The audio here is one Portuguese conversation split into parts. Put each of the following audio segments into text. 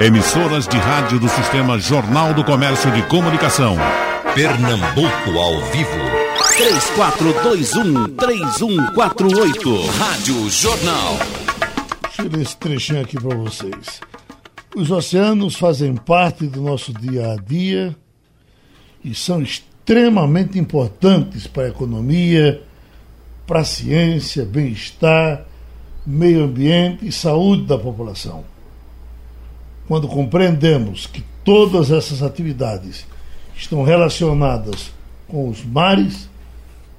Emissoras de rádio do Sistema Jornal do Comércio de Comunicação. Pernambuco ao vivo. 3421-3148. Rádio Jornal. Deixa eu ler esse trechinho aqui para vocês. Os oceanos fazem parte do nosso dia a dia e são extremamente importantes para a economia, para a ciência, bem-estar, meio ambiente e saúde da população. Quando compreendemos que todas essas atividades estão relacionadas com os mares,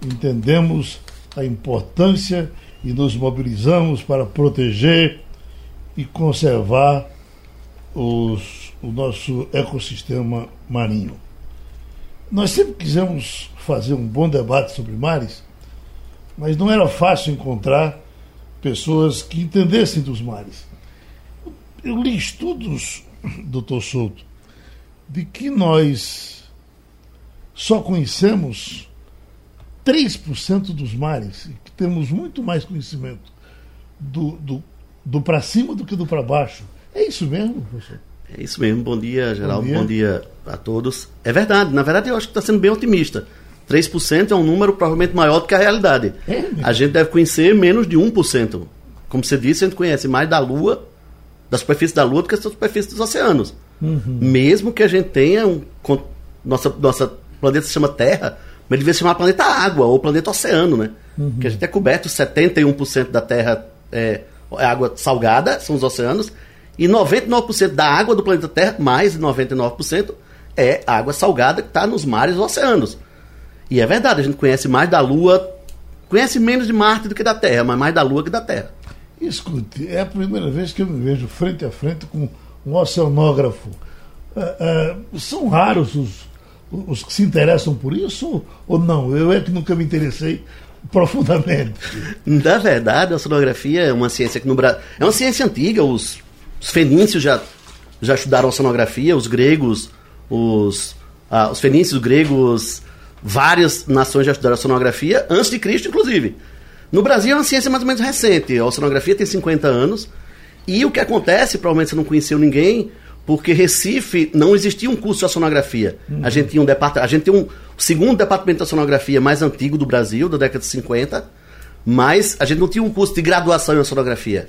entendemos a importância e nos mobilizamos para proteger e conservar os, o nosso ecossistema marinho. Nós sempre quisemos fazer um bom debate sobre mares, mas não era fácil encontrar pessoas que entendessem dos mares. Eu li estudos, doutor Souto, de que nós só conhecemos 3% dos mares, que temos muito mais conhecimento do, do, do para cima do que do para baixo. É isso mesmo, professor? É isso mesmo. Bom dia, Geraldo. Bom dia. Bom dia a todos. É verdade. Na verdade, eu acho que está sendo bem otimista. 3% é um número provavelmente maior do que a realidade. É, a gente deve conhecer menos de 1%. Como você disse, a gente conhece mais da Lua, da superfície da Lua, do que da superfície dos oceanos. Uhum. Mesmo que a gente tenha um. Nossa, nossa planeta se chama Terra, mas ele devia se chamar planeta Água ou planeta Oceano, né? Uhum. Que a gente é coberto, 71% da Terra é, é água salgada, são os oceanos, e 99% da água do planeta Terra, mais de 99%, é água salgada que está nos mares e oceanos. E é verdade, a gente conhece mais da Lua, conhece menos de Marte do que da Terra, mas mais da Lua que da Terra. Escute, é a primeira vez que eu me vejo frente a frente com um oceanógrafo. É, é, são raros os, os que se interessam por isso ou não? Eu é que nunca me interessei profundamente. Na verdade, a oceanografia é uma ciência que no Brasil. É uma ciência antiga, os, os fenícios já, já estudaram oceanografia, os gregos, os, ah, os fenícios, os gregos, várias nações já estudaram oceanografia, antes de Cristo, inclusive. No Brasil é uma ciência mais ou menos recente. A oceanografia tem 50 anos. E o que acontece, provavelmente você não conheceu ninguém, porque Recife não existia um curso de oceanografia. Uhum. A gente tinha um departamento, a gente tem um segundo departamento de oceanografia mais antigo do Brasil, da década de 50, mas a gente não tinha um curso de graduação em oceanografia.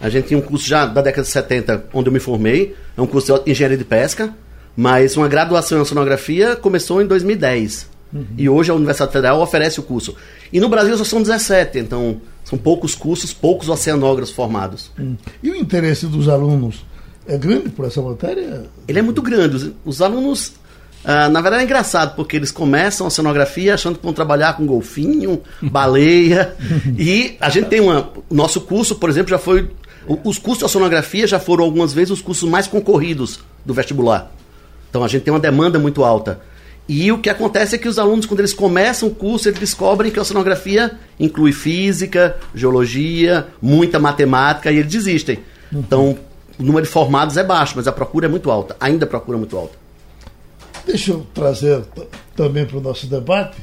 A gente tinha um curso já da década de 70, onde eu me formei, é um curso de engenharia de pesca, mas uma graduação em oceanografia começou em 2010. Uhum. E hoje a Universidade Federal oferece o curso. E no Brasil só são 17, então são poucos cursos, poucos oceanógrafos formados. Uhum. E o interesse dos alunos é grande por essa matéria? Ele é muito grande. Os, os alunos, ah, na verdade é engraçado, porque eles começam a oceanografia achando que vão trabalhar com golfinho, baleia. e a gente tem uma. Nosso curso, por exemplo, já foi. Os cursos de oceanografia já foram algumas vezes os cursos mais concorridos do vestibular. Então a gente tem uma demanda muito alta. E o que acontece é que os alunos, quando eles começam o curso, eles descobrem que a oceanografia inclui física, geologia, muita matemática e eles desistem. Uhum. Então, o número de formados é baixo, mas a procura é muito alta, ainda a procura é muito alta. Deixa eu trazer também para o nosso debate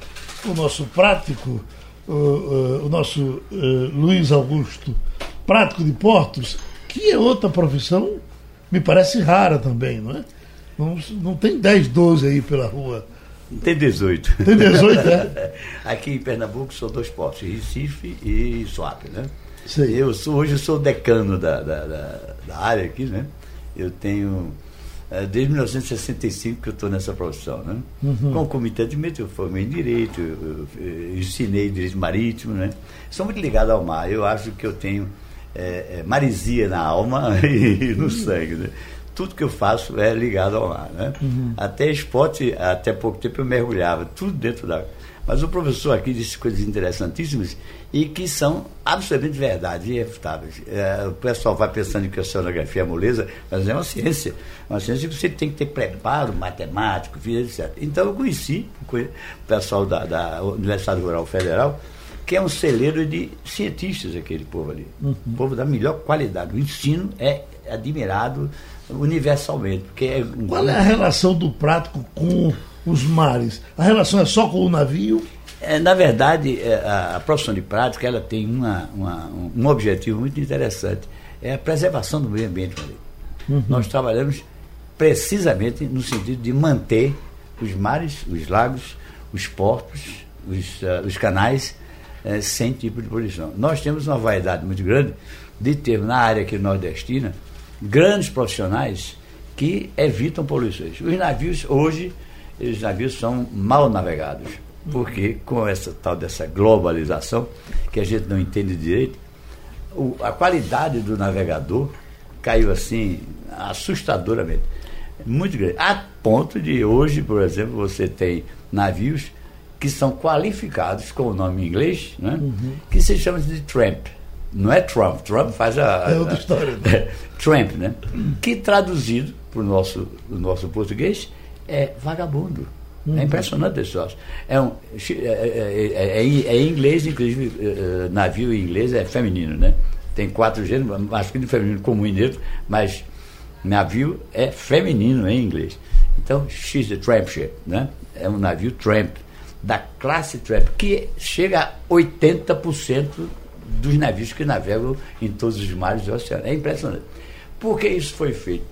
o nosso prático, o, o, o nosso uh, Luiz Augusto, prático de portos, que é outra profissão, me parece rara também, não é? Não, não tem 10, 12 aí pela rua. Tem 18. Tem 18, é? Aqui em Pernambuco são dois portos, Recife e Suape, né? Sei. Eu sou, hoje eu sou decano da, da, da, da área aqui, né? Eu tenho é, desde 1965 que eu estou nessa profissão, né? Uhum. Com o comitê de meio eu formei em direito, eu, eu, eu ensinei direito marítimo, né? Sou muito ligado ao mar. Eu acho que eu tenho é, é, marisia na alma e no sangue, né? Tudo que eu faço é ligado ao mar. Né? Uhum. Até esporte, até pouco tempo eu mergulhava, tudo dentro da. Mas o professor aqui disse coisas interessantíssimas e que são absolutamente verdade, irrefutáveis. É, o pessoal vai pensando que a oceanografia é moleza, mas é uma ciência. Uma ciência que você tem que ter preparo matemático, etc. Então eu conheci o pessoal da, da Universidade Rural Federal, que é um celeiro de cientistas, aquele povo ali. Uhum. Um povo da melhor qualidade. O ensino é admirado universalmente. Porque é... Qual é a relação do prático com os mares? A relação é só com o navio? É, na verdade, é, a, a, profissão de prática ela tem uma, uma, um objetivo muito interessante. É a preservação do meio ambiente. Uhum. Nós trabalhamos precisamente no sentido de manter os mares, os lagos, os portos, os, uh, os canais uh, sem tipo de poluição. Nós temos uma vaidade muito grande de ter na área aqui nordestina grandes profissionais que evitam poluições. Os navios hoje, os navios são mal navegados, porque com essa tal dessa globalização que a gente não entende direito, o, a qualidade do navegador caiu assim assustadoramente, muito grande, a ponto de hoje, por exemplo, você tem navios que são qualificados com o nome em inglês, né? Uhum. que se chama de tramp. Não é Trump, Trump faz a. É outra história. Né? tramp, né? Que traduzido para o nosso, nosso português é vagabundo. É uhum. É impressionante esse troço. É, um, é, é, é, é, em inglês, inclusive, navio em inglês é feminino, né? Tem quatro gêneros, masculino e feminino comum e neutro, mas navio é feminino em inglês. Então, X é tramp ship, né? É um navio tramp da classe Trap, que chega a 80% dos navios que navegam em todos os mares do oceano. É impressionante. Por que isso foi feito?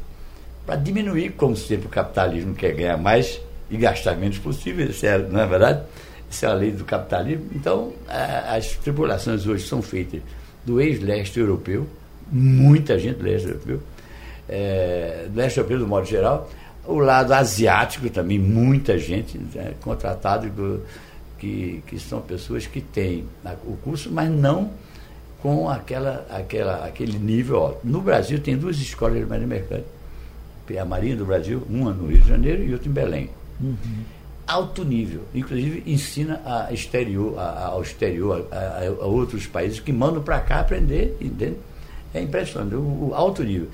Para diminuir, como sempre, o capitalismo quer ganhar mais e gastar menos possível, isso é, não é verdade? Isso é a lei do capitalismo. Então, as tripulações hoje são feitas do ex-leste europeu, muita gente do leste europeu, é, do leste europeu do modo geral, o lado asiático também, muita gente né, contratada que, que são pessoas que têm o curso, mas não com aquela, aquela, aquele nível alto. No Brasil tem duas escolas de marinha mercante. A Marinha do Brasil, uma no Rio de Janeiro e outra em Belém. Uhum. Alto nível. Inclusive ensina a exterior, a, ao exterior, a, a, outros países que mandam para cá aprender, entende? É impressionante, o, o alto nível.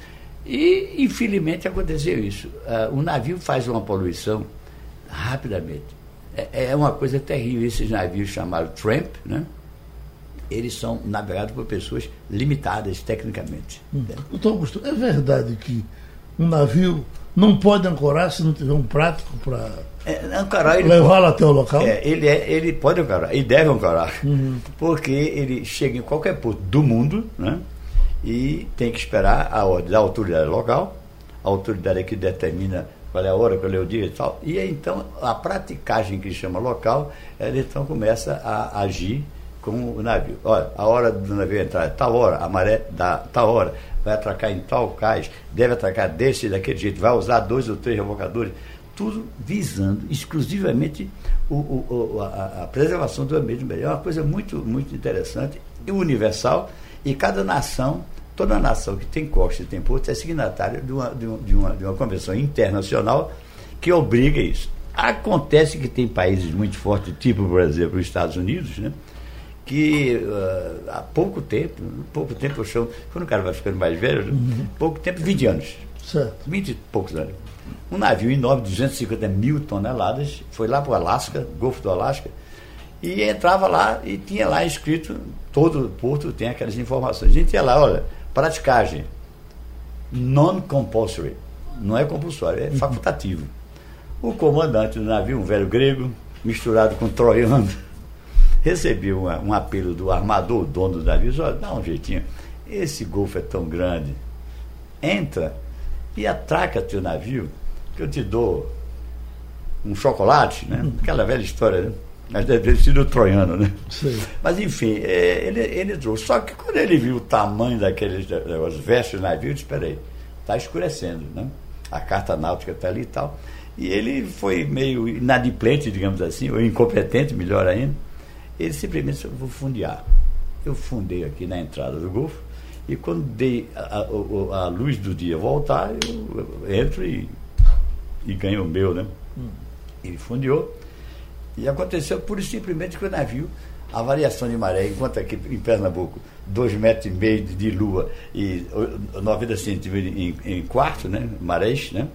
E, infelizmente, aconteceu isso. Uh, o navio faz uma poluição rapidamente. É, é, uma coisa terrível. Esses navios chamados tramp, né? Eles são navegados por pessoas limitadas tecnicamente. Hum. Doutor Augusto, é verdade que um navio não pode ancorar se não tiver um prático para é, levá-lo até o local? É, ele, é, ele pode ancorar, e deve ancorar, uhum. porque ele chega em qualquer porto do mundo, né? e tem que esperar a ordem da autoridade local, a autoridade é que determina qual é a hora, qual é o dia e tal. E então a praticagem que chama local, ela então começa a agir com o navio. Olha, a hora do navio entrar é tal hora, a maré dá tal hora, vai atracar em tal cais, deve atracar desse daquele jeito, vai usar dois ou três revocadores, tudo visando exclusivamente o, o, a, a, preservação do ambiente. É uma coisa muito, muito interessante e universal, e cada nação Toda nação que tem costa e tem porto é signatária de uma, de, uma, de, uma, de uma convenção internacional que obriga isso. Acontece que tem países muito fortes, tipo, por exemplo, os Estados Unidos, né? Que uh, há pouco tempo, pouco tempo eu chamo, quando o cara vai ficando mais velho, uhum. pouco tempo, 20 anos. Certo. 20 e poucos anos. Um navio enorme, 250 mil toneladas, foi lá para o Alasca, Golfo do Alasca, e entrava lá e tinha lá escrito, todo porto tem aquelas informações. A gente ia lá, olha, Praticagem. Non-compulsory. Não é compulsório, é facultativo. O comandante do navio, um velho grego, misturado com troiano, recebeu uma, um apelo do armador, dono do navio, olha, dá um jeitinho. Esse golfo é tão grande. Entra e atraca teu navio, que eu te dou um chocolate, né? Aquela velha história, né? Mas deve ter sido troiano, né? Sim. Mas enfim, é, ele, ele trouxe. Só que quando ele viu o tamanho daqueles os vestes do navio, ele disse, espera aí, está escurecendo, né? A carta náutica está ali e tal. E ele foi meio inadimplente, digamos assim, ou incompetente, melhor ainda. Ele simplesmente vou fundear. Eu fundei aqui na entrada do Golfo, e quando dei a, a, a luz do dia voltar, eu entro e, e ganho o meu, né? Hum. Ele fundeou e aconteceu pura e simplesmente que o navio, a variação de maré, enquanto aqui em Pernambuco, dois metros e meio de lua e 90 centímetros em, em quarto, né? Marés, né?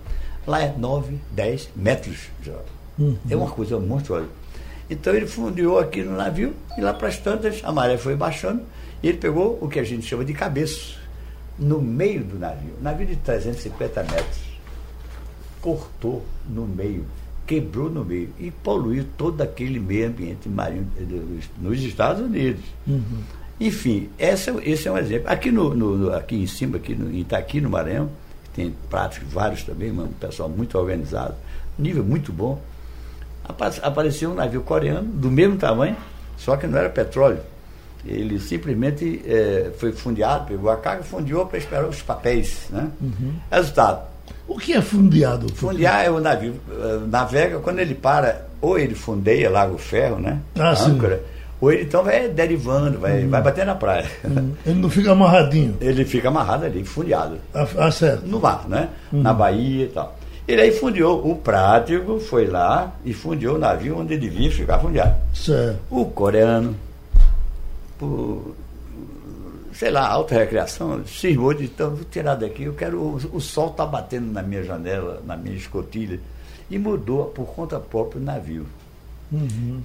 Lá é 9, 10 metros. Uhum. É uma coisa monstruosa. Então ele fundiu aqui no navio e lá para as tantas a maré foi baixando e ele pegou o que a gente chama de cabeço no meio do navio. navio de 350 metros. Cortou no meio quebrou no meio e poluiu todo aquele meio ambiente marinho nos Estados Unidos. Uhum. Enfim, essa, esse é um exemplo. Aqui, no, no, aqui em cima, aqui no, em Itaqui, no Maranhão, tem práticos vários também, um pessoal muito organizado, nível muito bom. Apareceu um navio coreano do mesmo tamanho, só que não era petróleo. Ele simplesmente é, foi fundeado, pegou a carga, fundiou para esperar os papéis. Né? Uhum. Resultado. O que é fundeado? Fundear é o navio uh, navega, quando ele para, ou ele fundeia, larga o ferro, né? Ah, âncora, sim. ou ele então vai derivando, vai, uhum. vai bater na praia. Uhum. Ele não fica amarradinho? Ele fica amarrado ali, fundeado. Ah, ah certo. No mar, né? Uhum. Na Bahia e tal. Ele aí fundiou, o prático foi lá e fundiou o navio onde ele devia ficar fundeado. Certo. O coreano, por, sei lá, alta recreação, cismou de então, vou tirar daqui, eu quero. O, o sol está batendo na minha janela, na minha escotilha. E mudou por conta própria o navio. Uhum.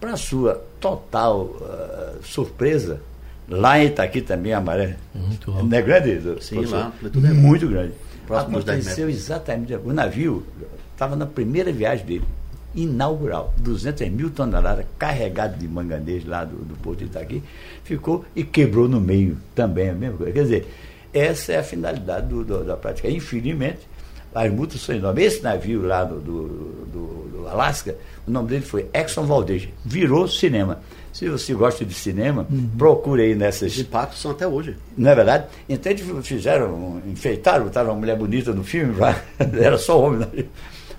Para sua total uh, surpresa, lá em Itaqui também a maré. Muito não é grande? Sim, lá. Tudo é muito grande. Próximo Aconteceu exatamente. O navio estava na primeira viagem dele inaugural, 200 mil toneladas carregado de manganês lá do, do Porto de Itaqui, ficou e quebrou no meio também a mesma coisa. Quer dizer, essa é a finalidade do, do, da prática. Infelizmente, as multas são enormes. Esse navio lá do, do, do, Alasca, o nome dele foi Exxon Valdez, virou cinema. Se você gosta de cinema, uhum. procure aí nessas. Os impactos são até hoje. Não é verdade? Então eles fizeram, enfeitaram, botaram uma mulher bonita no filme, era só homem. Né?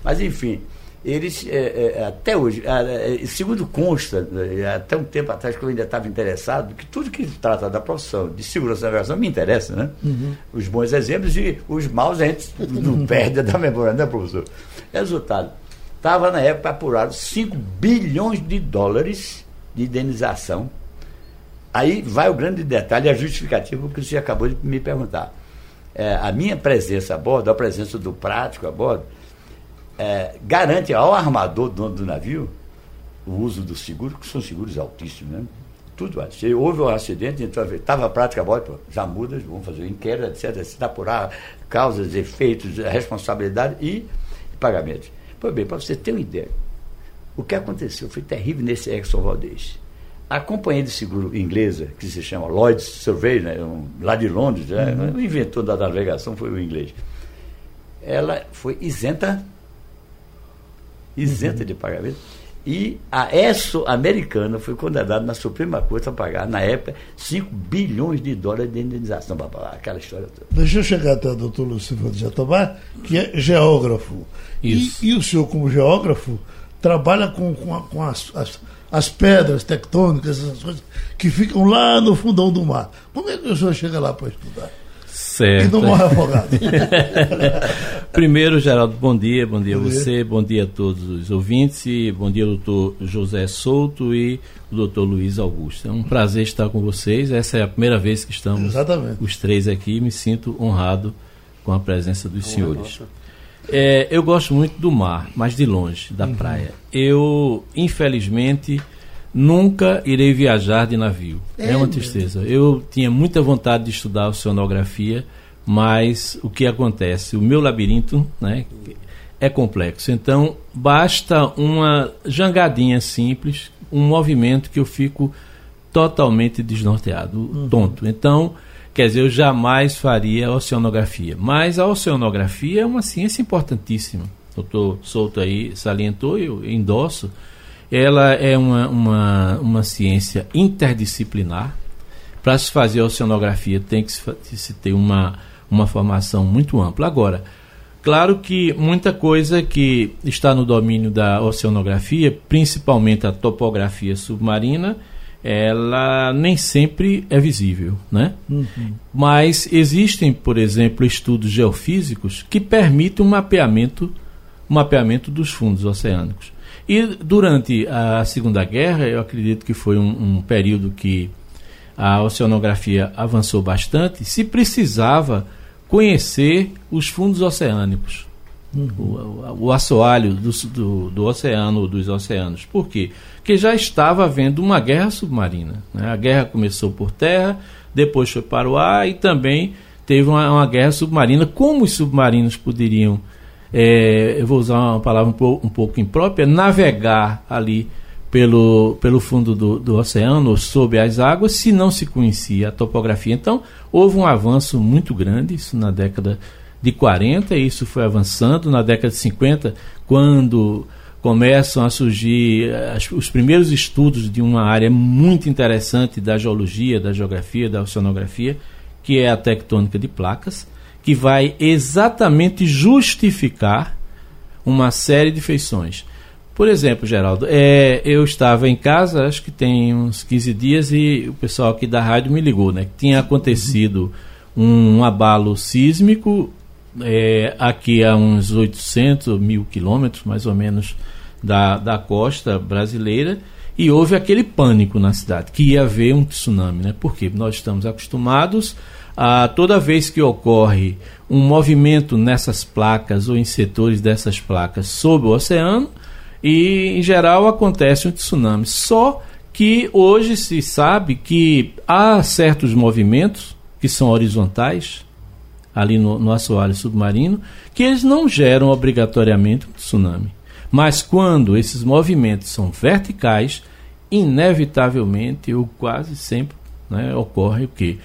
Mas enfim, eles, é, é, até hoje, é, segundo consta, é, até um tempo atrás que eu ainda estava interessado, que tudo que trata da profissão de segurança da navegação me interessa, né? Uhum. Os bons exemplos e os maus a gente não perde da memória, né, professor? Resultado, estava na época apurado 5 bilhões de dólares de indenização. Aí vai o grande detalhe, a justificativa que você acabou de me perguntar. É, a minha presença a bordo, a presença do prático a bordo, é, garante ao armador dono do navio o uso do seguro, que são seguros altíssimos, né? Tudo. Se houve um acidente, estava a prática boa, já muda, vamos fazer o inquérito, etc. Se apurar causas, efeitos, responsabilidade e pagamentos. Pois bem, para você ter uma ideia, o que aconteceu foi terrível nesse Exxon Valdez. A companhia de seguro inglesa, que se chama Lloyd's Survey, né, um, lá de Londres, né, uhum. o inventor da navegação foi o inglês, ela foi isenta isenta uhum. de pagamento. E a ESSO americana foi condenada na Suprema Corte a pagar, na época, 5 bilhões de dólares de indenização. Aquela história toda. Deixa eu chegar até o doutor Luciano de Jatobá, que é geógrafo. Isso. E, e, o senhor, como geógrafo, trabalha com, com, a, com as, as, as, pedras tectônicas, essas coisas que ficam lá no fundão do mar. Como é que o senhor chega lá para estudar? Certo. E não morre afogado. Primeiro, Geraldo, bom dia, bom dia a você, bom dia a todos os ouvintes, e bom dia doutor José Souto e o doutor Luiz Augusto. É um prazer estar com vocês. Essa é a primeira vez que estamos Exatamente. os três aqui me sinto honrado com a presença dos senhores. É, eu gosto muito do mar, mas de longe, da uhum. praia. Eu, infelizmente Nunca irei viajar de navio. É, é uma tristeza. Eu tinha muita vontade de estudar oceanografia, mas o que acontece? O meu labirinto né, é complexo. Então, basta uma jangadinha simples, um movimento que eu fico totalmente desnorteado, uhum. tonto. Então, quer dizer, eu jamais faria oceanografia. Mas a oceanografia é uma ciência importantíssima. O doutor Souto aí salientou, eu endosso ela é uma, uma, uma ciência interdisciplinar. Para se fazer oceanografia tem que se ter uma, uma formação muito ampla. Agora, claro que muita coisa que está no domínio da oceanografia, principalmente a topografia submarina, ela nem sempre é visível, né? Uhum. Mas existem, por exemplo, estudos geofísicos que permitem um mapeamento, um mapeamento dos fundos oceânicos. E durante a Segunda Guerra, eu acredito que foi um, um período que a oceanografia avançou bastante, se precisava conhecer os fundos oceânicos, uhum. o, o, assoalho do, do, do, oceano, dos oceanos. Por quê? Porque já estava havendo uma guerra submarina. Né? A guerra começou por terra, depois foi para o ar e também teve uma, uma guerra submarina. Como os submarinos poderiam é, eu vou usar uma palavra um pouco, um pouco imprópria, navegar ali pelo, pelo fundo do, do oceano, sob as águas, se não se conhecia a topografia. Então, houve um avanço muito grande, isso na década de 40, e isso foi avançando na década de 50, quando começam a surgir as, os primeiros estudos de uma área muito interessante da geologia, da geografia, da oceanografia, que é a tectônica de placas, que vai exatamente justificar uma série de feições. Por exemplo, Geraldo, é, eu estava em casa, acho que tem uns 15 dias, e o pessoal aqui da rádio me ligou, né? Que tinha acontecido um abalo sísmico é, aqui a uns 800 mil quilômetros, mais ou menos, da, da costa brasileira, e houve aquele pânico na cidade, que ia haver um tsunami, né? Porque nós estamos acostumados a toda vez que ocorre um movimento nessas placas ou em setores dessas placas sob o oceano, e em geral acontece um tsunami. Só que hoje se sabe que há certos movimentos que são horizontais, ali no, no assoalho submarino, que eles não geram obrigatoriamente um tsunami. Mas quando esses movimentos são verticais, inevitavelmente ou quase sempre né, ocorre o que?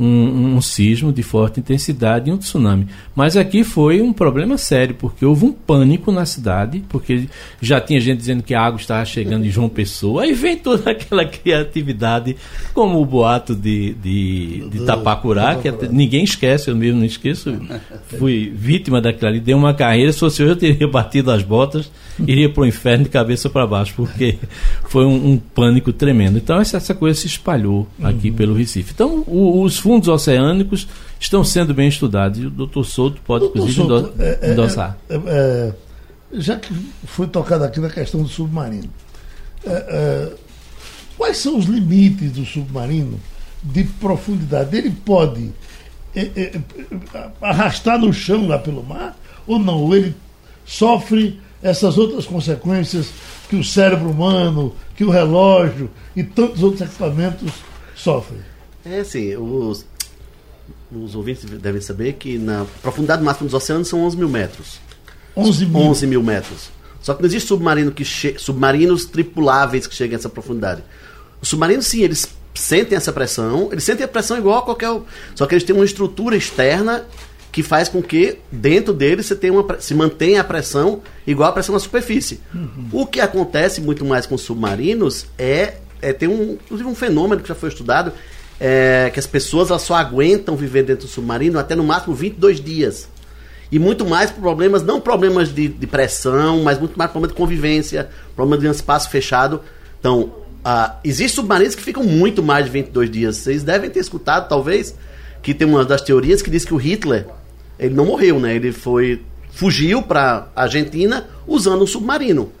Um, um, sismo de forte intensidade e um tsunami. Mas aqui foi um problema sério, porque houve um pânico na cidade, porque já tinha gente dizendo que a água estava chegando em João Pessoa, aí vem toda aquela criatividade, como o boato de, de, de Tapacurá, que ninguém esquece, eu mesmo não esqueço, fui vítima daquilo ali, dei uma carreira, se fosse eu, eu teria batido as botas, iria para o inferno de cabeça para baixo, porque foi um, um, pânico tremendo. Então essa, essa coisa se espalhou aqui uhum. pelo Recife. Então o, os fundos oceânicos estão sendo bem estudados. E o doutor Souto pode, doutor inclusive, Souto, é, é, endossar. É, é, já que foi tocado aqui na questão do submarino, é, quais são os limites do submarino de profundidade? Ele pode arrastar no chão lá pelo mar ou não? Ele sofre essas outras consequências que o cérebro humano, que o relógio e tantos outros equipamentos sofrem? É assim, os, os ouvintes devem saber que na profundidade máxima dos oceanos são 11 mil metros. 11 mil? 11 mil metros. Só que não existe submarino que submarinos tripuláveis que cheguem a essa profundidade. Os submarinos, sim, eles sentem essa pressão, eles sentem a pressão igual a qualquer. Só que eles têm uma estrutura externa que faz com que dentro deles você tenha uma, se mantenha a pressão igual a pressão na superfície. Uhum. O que acontece muito mais com os submarinos é, é tem um, inclusive um fenômeno que já foi estudado, é, que as pessoas elas só aguentam viver dentro do submarino até no máximo 22 dias. E muito mais problemas, não problemas de, de pressão, mas muito mais problemas de convivência, problemas de um espaço fechado. Então, ah, existem submarinos que ficam muito mais de 22 dias. Vocês devem ter escutado, talvez, que tem uma das teorias que diz que o Hitler, ele não morreu, né? Ele foi fugiu para a Argentina usando um submarino.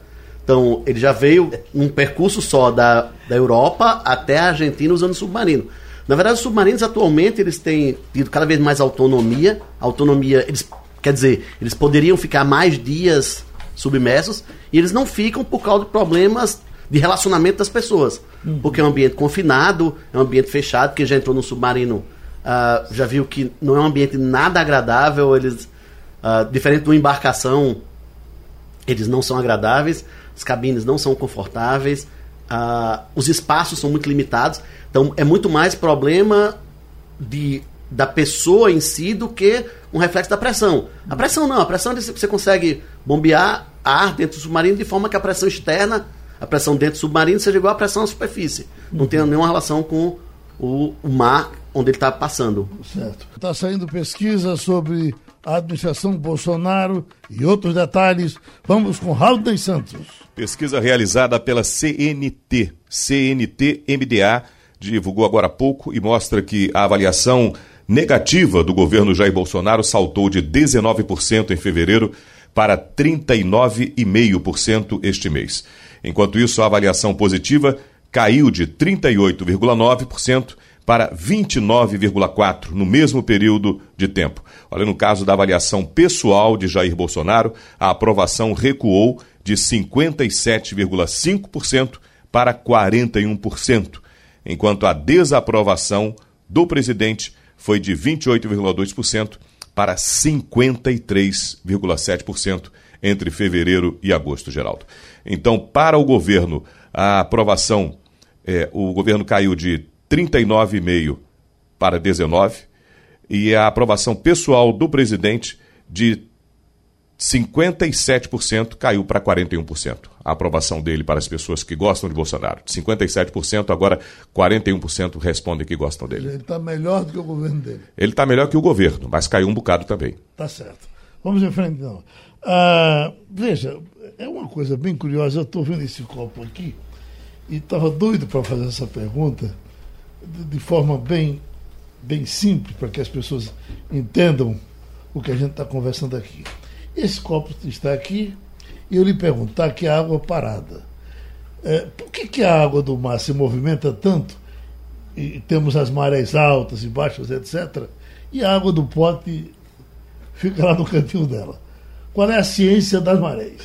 Então, ele já veio um percurso só da, da Europa até a Argentina usando submarino. Na verdade, os submarinos atualmente eles têm tido cada vez mais autonomia. Autonomia, eles, quer dizer, eles poderiam ficar mais dias submersos e eles não ficam por causa de problemas de relacionamento das pessoas. Uhum. Porque é um ambiente confinado, é um ambiente fechado, que já entrou no submarino, uh, já viu que não é um ambiente nada agradável, eles, uh, diferente de uma embarcação, eles não são agradáveis, as cabines não são confortáveis, uh, os espaços são muito limitados. Então é muito mais problema de, da pessoa em si do que um reflexo da pressão. A pressão não, a pressão é você consegue bombear ar dentro do submarino de forma que a pressão externa, a pressão dentro do submarino seja igual à pressão na superfície. Não tem nenhuma relação com o, o mar onde ele está passando. Certo. Está saindo pesquisa sobre a administração Bolsonaro e outros detalhes. Vamos com Raul dos Santos. Pesquisa realizada pela CNT, CNT-MDA, divulgou agora há pouco e mostra que a avaliação negativa do governo Jair Bolsonaro saltou de 19% em fevereiro para 39,5% este mês. Enquanto isso, a avaliação positiva caiu de 38,9% para 29,4% no mesmo período de tempo. Olha, no caso da avaliação pessoal de Jair Bolsonaro, a aprovação recuou de 57,5% para 41%, enquanto a desaprovação do presidente foi de 28,2% para 53,7% entre fevereiro e agosto, Geraldo. Então, para o governo, a aprovação, é, o governo caiu de 39,5% para 19%, e a aprovação pessoal do presidente de 57% caiu para 41%. A aprovação dele para as pessoas que gostam de Bolsonaro. De 57%, agora 41% respondem que gostam dele. Ele está melhor do que o governo dele. Ele está melhor que o governo, mas caiu um bocado também. Tá certo. Vamos em frente, então. Ah, veja, é uma coisa bem curiosa. Eu estou vendo esse copo aqui e estava doido para fazer essa pergunta de, de forma bem, bem simples, para que as pessoas entendam o que a gente está conversando aqui. Esse copo está aqui e eu lhe pergunto, está aqui a água parada. É, por que, que a água do mar se movimenta tanto e temos as marés altas e baixas, etc., e a água do pote fica lá no cantinho dela? Qual é a ciência das marés?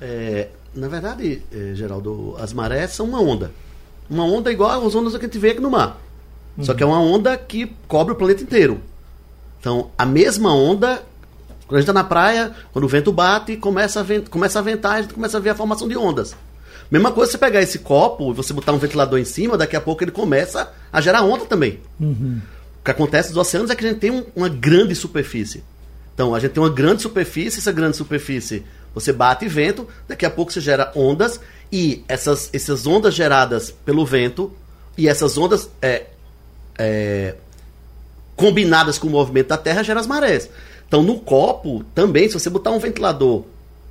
É, na verdade, é, Geraldo, as marés são uma onda. Uma onda igual às ondas que a gente vê aqui no mar. Uhum. Só que é uma onda que cobre o planeta inteiro. Então, a mesma onda, quando a gente está na praia, quando o vento bate, começa a, vent começa a ventar, a gente começa a ver a formação de ondas. Mesma coisa você pegar esse copo e você botar um ventilador em cima, daqui a pouco ele começa a gerar onda também. Uhum. O que acontece nos oceanos é que a gente tem um, uma grande superfície. Então, a gente tem uma grande superfície, essa grande superfície você bate vento, daqui a pouco você gera ondas, e essas, essas ondas geradas pelo vento, e essas ondas é, é, combinadas com o movimento da Terra, geram as marés. Então, no copo, também, se você botar um ventilador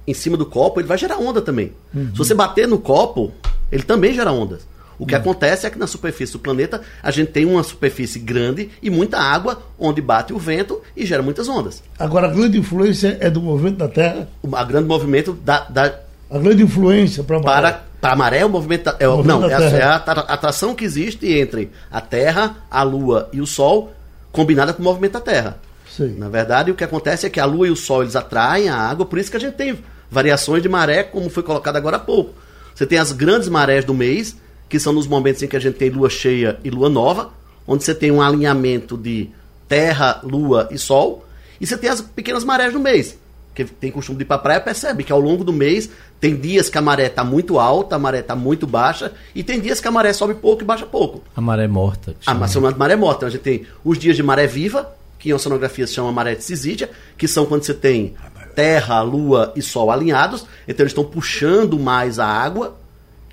em cima do copo, ele vai gerar onda também. Uhum. Se você bater no copo, ele também gera ondas. O que uhum. acontece é que na superfície do planeta a gente tem uma superfície grande e muita água, onde bate o vento e gera muitas ondas. Agora, a grande influência é do movimento da Terra? O a grande movimento da. da a grande influência para a maré? Para, maré, é o movimento. Da, é, o movimento não, é, a, é a atração que existe entre a Terra, a Lua e o Sol combinada com o movimento da Terra. Sim. Na verdade, o que acontece é que a Lua e o Sol eles atraem a água, por isso que a gente tem variações de maré, como foi colocado agora há pouco. Você tem as grandes marés do mês, que são nos momentos em que a gente tem lua cheia e lua nova, onde você tem um alinhamento de Terra, Lua e Sol, e você tem as pequenas marés do mês. Que tem costume de ir para praia percebe que ao longo do mês tem dias que a maré está muito alta, a maré está muito baixa, e tem dias que a maré sobe pouco e baixa pouco. A maré morta. A maré, a maré morta. Então a gente tem os dias de maré viva, que em oceanografia se chama maré de cisídia, que são quando você tem Terra, Lua e Sol alinhados, então eles estão puxando mais a água,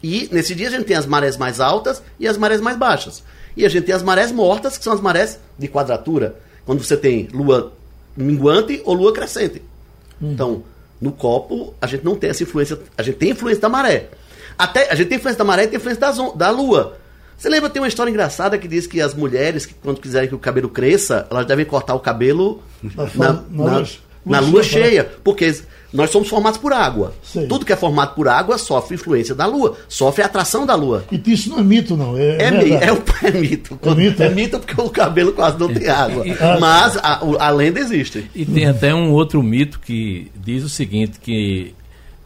e nesse dia a gente tem as marés mais altas e as marés mais baixas. E a gente tem as marés mortas, que são as marés de quadratura, quando você tem lua minguante ou lua crescente. Hum. Então, no copo, a gente não tem essa influência. A gente tem influência da maré. Até, a gente tem influência da maré e tem influência da, da lua. Você lembra, tem uma história engraçada que diz que as mulheres, que quando quiserem que o cabelo cresça, elas devem cortar o cabelo na, na, na, na lua cheia. Porque nós somos formados por água. Sei. Tudo que é formado por água sofre influência da Lua, sofre a atração da Lua. E isso não é mito, não. É, é, é, é, é mito. É mito, é mito porque o cabelo quase não tem água. Mas a, a lenda existe. E tem até um outro mito que diz o seguinte: que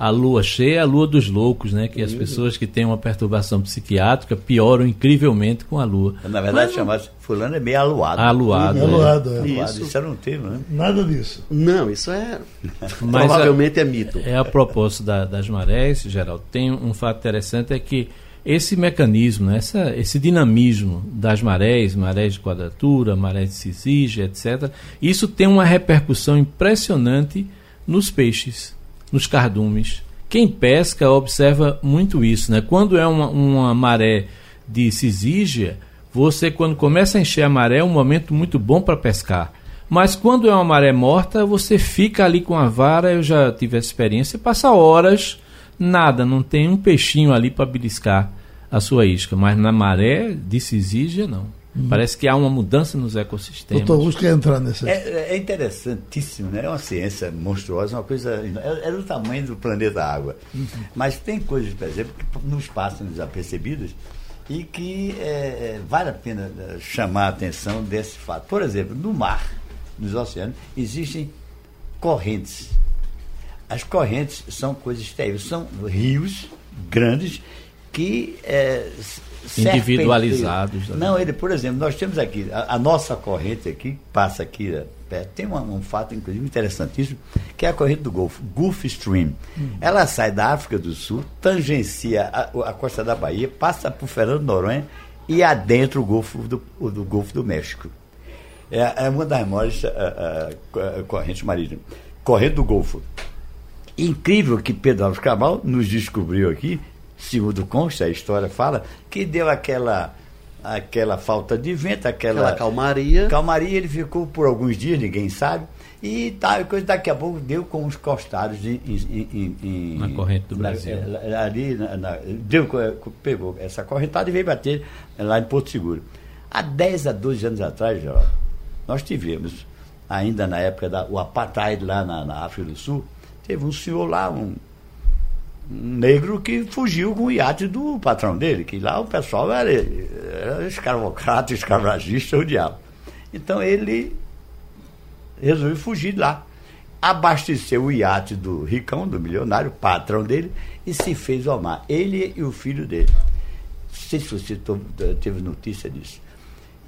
a lua cheia é a lua dos loucos, né? Que as pessoas que têm uma perturbação psiquiátrica pioram incrivelmente com a lua. Na verdade, chamado fulano é meio aluado. Aluado. É. Aluado, é. Isso. isso era um termo, né? Nada disso. Não, isso é. provavelmente é mito. É a propósito da, das marés, Geraldo. Tem um fato interessante é que esse mecanismo, né, essa, esse dinamismo das marés, marés de quadratura, marés de cisígia, etc., isso tem uma repercussão impressionante nos peixes nos cardumes. Quem pesca observa muito isso, né? Quando é uma, uma maré de cisígia, você quando começa a encher a maré é um momento muito bom para pescar. Mas quando é uma maré morta, você fica ali com a vara, eu já tive essa experiência, passa horas, nada, não tem um peixinho ali para beliscar a sua isca. Mas na maré de cisígia, não. Uhum. Parece que há uma mudança nos ecossistemas. Doutor Augusto quer entrar nessa. É, é, interessantíssimo, né? É uma ciência monstruosa, uma coisa. É, é do tamanho do planeta Água. Uhum. Mas tem coisas, por exemplo, que nos passam desapercebidas e que é, é, vale a pena é, chamar a atenção desse fato. Por exemplo, no mar, nos oceanos, existem correntes. As correntes são coisas terríveis, são rios grandes que é, individualizados. Né? Não, ele, por exemplo, nós temos aqui, a, a nossa corrente aqui, passa aqui né, perto, tem um, um, fato, inclusive, interessantíssimo, que é a corrente do Golfo, Gulf Stream. Hum. Ela sai da África do Sul, tangencia a, a costa da Bahia, passa por Fernando Noronha e adentro o Golfo do, do, Golfo do México. É, é uma das maiores uh, uh, correntes marítimas. Corrente do Golfo. Incrível que Pedro Alves Cabral nos descobriu aqui, segundo consta, a história fala, que deu aquela aquela falta de vento, aquela, aquela calmaria. Calmaria, ele ficou por alguns dias, ninguém sabe. E tá, coisa daqui a pouco deu com os costados em, em, em, na corrente do Brasil. Ali, na, na, deu, pegou essa correntada e veio bater lá em Porto Seguro. Há 10 a 12 anos atrás, Geraldo, nós tivemos, ainda na época do apartheid lá na, na África do Sul, teve um senhor lá, um negro que fugiu com o iate do patrão dele, que lá o pessoal era, era escravocrata, escravagista, o diabo. Então ele resolveu fugir lá. Abasteceu o iate do ricão, do milionário, patrão dele, e se fez ao mar. Ele e o filho dele. Não sei se você teve notícia disso.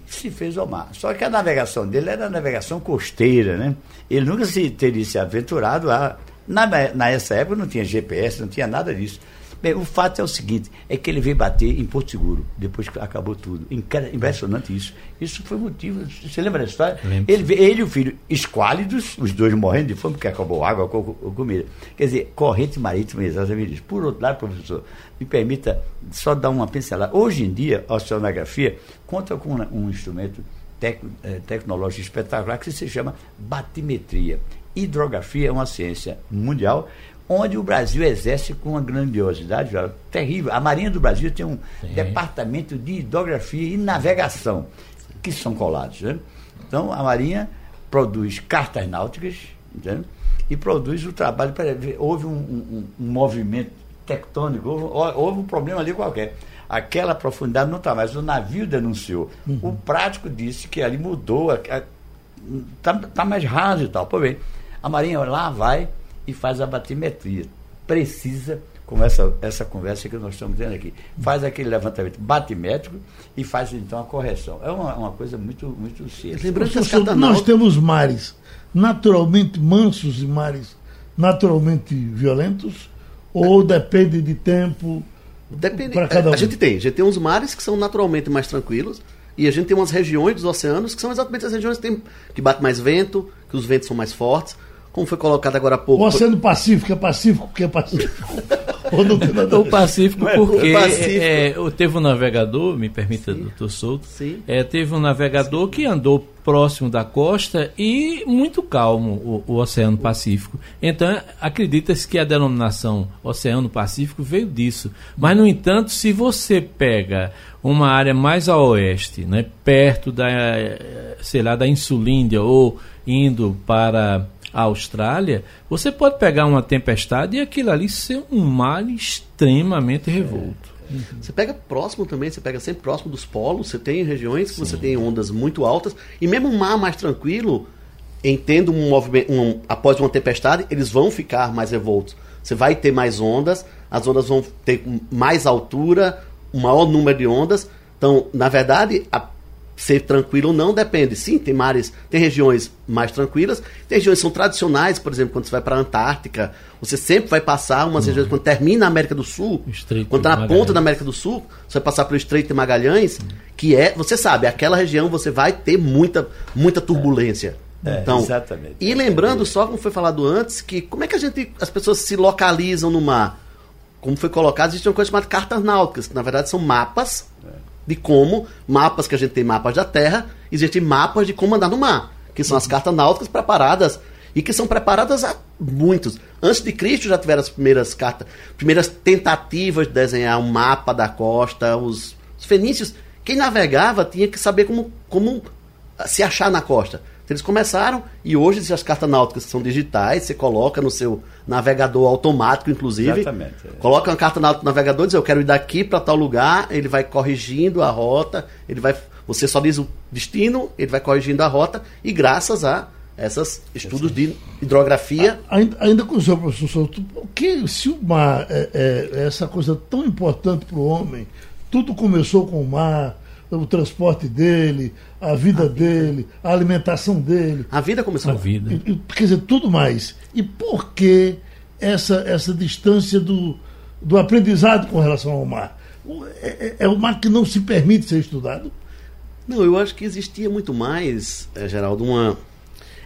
Se fez ao mar. Só que a navegação dele era navegação costeira, né? Ele nunca se teria se aventurado a. Na, nessa época não tinha GPS, não tinha nada disso. Bem, o fato é o seguinte, é que ele veio bater em Porto Seguro, depois que acabou tudo. Impressionante isso. Isso foi motivo. Você lembra da história? Ele, ele e o filho, esquálidos, os dois morrendo de fome, porque acabou água, comida. Quer dizer, corrente marítima, exatamente isso. Por outro lado, professor, me permita só dar uma pincelada. Hoje em dia, a oceanografia conta com um instrumento eh, tecnológico espetacular que se chama batimetria. Hidrografia é uma ciência mundial onde o Brasil exerce com uma grandiosidade terrível. A Marinha do Brasil tem um Sim. departamento de hidrografia e navegação, que são colados. Né? Então, a Marinha produz cartas náuticas entende? e produz o trabalho. Para, houve um, um, um movimento tectônico, houve, houve, um problema ali qualquer. Aquela profundidade não está mais. O navio denunciou. Uhum. O prático disse que ali mudou, está tá mais raso e tal. Pois bem, a Marinha lá vai e faz a batimetria. Precisa, como essa, essa conversa que nós estamos tendo aqui, faz aquele levantamento batimétrico e faz então a correção. É uma, uma coisa muito, muito simples. Lembrando que nós temos mares naturalmente mansos e mares naturalmente violentos? Ou depende de tempo? Depende. Para cada um? A gente tem. A gente tem uns mares que são naturalmente mais tranquilos. E a gente tem umas regiões dos oceanos que são exatamente as regiões que, tem, que bate mais vento, que os ventos são mais fortes como foi colocado agora há pouco. O Oceano Pacífico é Pacífico porque é Pacífico. o Pacífico porque o Pacífico. É, é teve um navegador, me permita, Sim. doutor Souto, Sim. É, teve um navegador Sim. que andou próximo da costa e muito calmo o, o Oceano Pacífico. Então, acredita-se que a denominação Oceano Pacífico veio disso. Mas, no entanto, se você pega uma área mais a oeste, né, perto da, sei lá, da Insulíndia ou indo para a Austrália, você pode pegar uma tempestade e aquilo ali ser um mar extremamente revolto. Uhum. Você pega próximo também, você pega sempre próximo dos polos, você tem regiões que Sim. você tem ondas muito altas, e mesmo um mar mais tranquilo, entendo um movimento, um, após uma tempestade, eles vão ficar mais revoltos. Você vai ter mais ondas, as ondas vão ter mais altura, um maior número de ondas. Então, na verdade, a ser tranquilo ou não depende. Sim, tem mares, tem regiões mais tranquilas, tem regiões que são tradicionais, por exemplo, quando você vai para a Antártica, você sempre vai passar umas uhum. regiões quando termina a América do Sul, Estreito quando está na ponta da América do Sul, você vai passar pelo Estreito de Magalhães, uhum. que é, você sabe, aquela região você vai ter muita muita turbulência. É, então, exatamente. E lembrando só como foi falado antes que como é que a gente as pessoas se localizam no mar? Como foi colocado, existe uma coisa chamada cartas náuticas, que na verdade são mapas de como mapas que a gente tem mapas da Terra, existem mapas de como andar no mar, que são as cartas náuticas preparadas e que são preparadas há muitos. Antes de Cristo já tiveram as primeiras cartas, primeiras tentativas de desenhar um mapa da costa, os, os fenícios, quem navegava tinha que saber como, como se achar na costa. Eles começaram e hoje as cartas náuticas são digitais, você coloca no seu navegador automático, inclusive. Exatamente. É. Coloca uma carta náutica no navegador, diz eu quero ir daqui para tal lugar, ele vai corrigindo a rota, ele vai, você só diz o destino, ele vai corrigindo a rota e graças a esses estudos de hidrografia. Ainda, ainda com o senhor, professor Souto, o que se o mar é, é, é essa coisa tão importante para o homem, tudo começou com o mar, o transporte dele, a vida a dele, vida. a alimentação dele. A vida começou. A vida. E, quer dizer, tudo mais. E por que essa, essa distância do, do aprendizado com relação ao mar? é, é, é o mar que não se permite ser estudado? Não, eu acho que existia muito mais, é, Geraldo, uma.